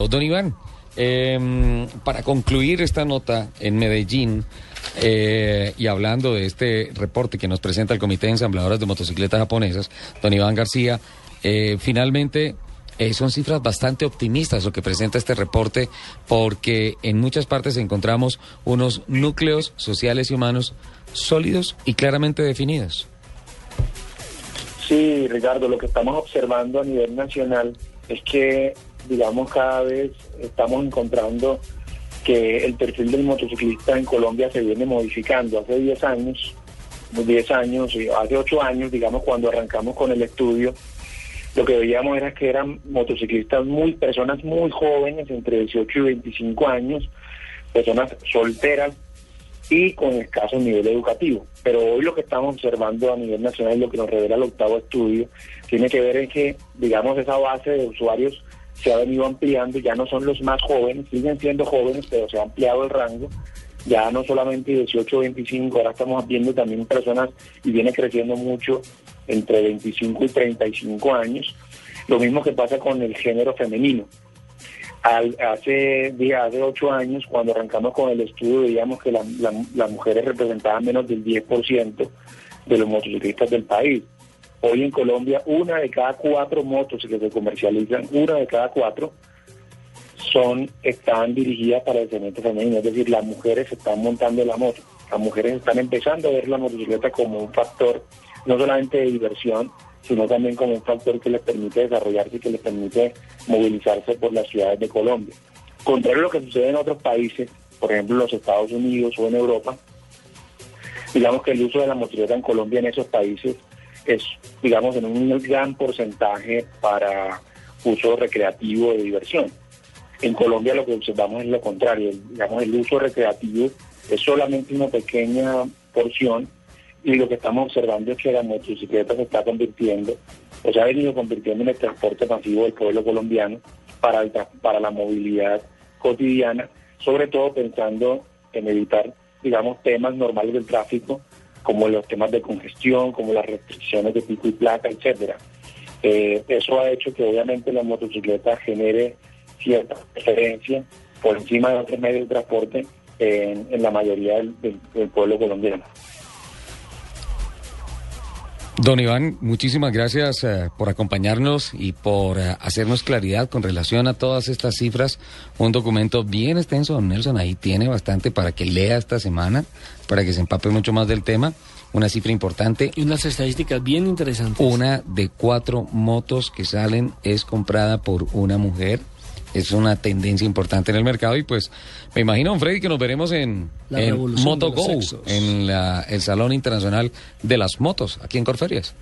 Don Iván, eh, para concluir esta nota en Medellín eh, y hablando de este reporte que nos presenta el Comité de Ensambladoras de Motocicletas Japonesas, don Iván García, eh, finalmente eh, son cifras bastante optimistas lo que presenta este reporte porque en muchas partes encontramos unos núcleos sociales y humanos sólidos y claramente definidos. Sí, Ricardo, lo que estamos observando a nivel nacional es que, digamos, cada vez estamos encontrando que el perfil del motociclista en Colombia se viene modificando. Hace 10 años, 10 años, hace 8 años, digamos, cuando arrancamos con el estudio, lo que veíamos era que eran motociclistas muy, personas muy jóvenes, entre 18 y 25 años, personas solteras y con escaso nivel educativo. Pero hoy lo que estamos observando a nivel nacional, lo que nos revela el octavo estudio, tiene que ver en que, digamos, esa base de usuarios se ha venido ampliando, ya no son los más jóvenes, siguen siendo jóvenes, pero se ha ampliado el rango, ya no solamente 18 o 25, ahora estamos viendo también personas y viene creciendo mucho entre 25 y 35 años. Lo mismo que pasa con el género femenino. Al, hace, hace ocho años, cuando arrancamos con el estudio, veíamos que la, las mujeres representaban menos del 10% de los motociclistas del país. Hoy en Colombia, una de cada cuatro motos que se comercializan, una de cada cuatro, son están dirigidas para el segmento femenino, es decir, las mujeres están montando la moto, las mujeres están empezando a ver la motocicleta como un factor no solamente de diversión, sino también como un factor que les permite desarrollarse y que les permite movilizarse por las ciudades de Colombia. Contrario a lo que sucede en otros países, por ejemplo en los Estados Unidos o en Europa, digamos que el uso de la motocicleta en Colombia en esos países es, digamos, en un gran porcentaje para uso recreativo de diversión. En Colombia lo que observamos es lo contrario, digamos, el uso recreativo es solamente una pequeña porción y lo que estamos observando es que la motocicleta se está convirtiendo, o se ha venido convirtiendo en el transporte masivo del pueblo colombiano para, para la movilidad cotidiana, sobre todo pensando en evitar, digamos, temas normales del tráfico, como los temas de congestión, como las restricciones de pico y placa, etcétera. Eh, eso ha hecho que obviamente la motocicleta genere cierta preferencia por encima de otros medios de transporte en, en la mayoría del, del, del pueblo colombiano. Don Iván, muchísimas gracias eh, por acompañarnos y por eh, hacernos claridad con relación a todas estas cifras. Un documento bien extenso, don Nelson, ahí tiene bastante para que lea esta semana, para que se empape mucho más del tema. Una cifra importante. Y unas estadísticas bien interesantes. Una de cuatro motos que salen es comprada por una mujer es una tendencia importante en el mercado y pues me imagino, don Freddy, que nos veremos en, en MotoGo, en la, el Salón Internacional de las Motos, aquí en Corferias.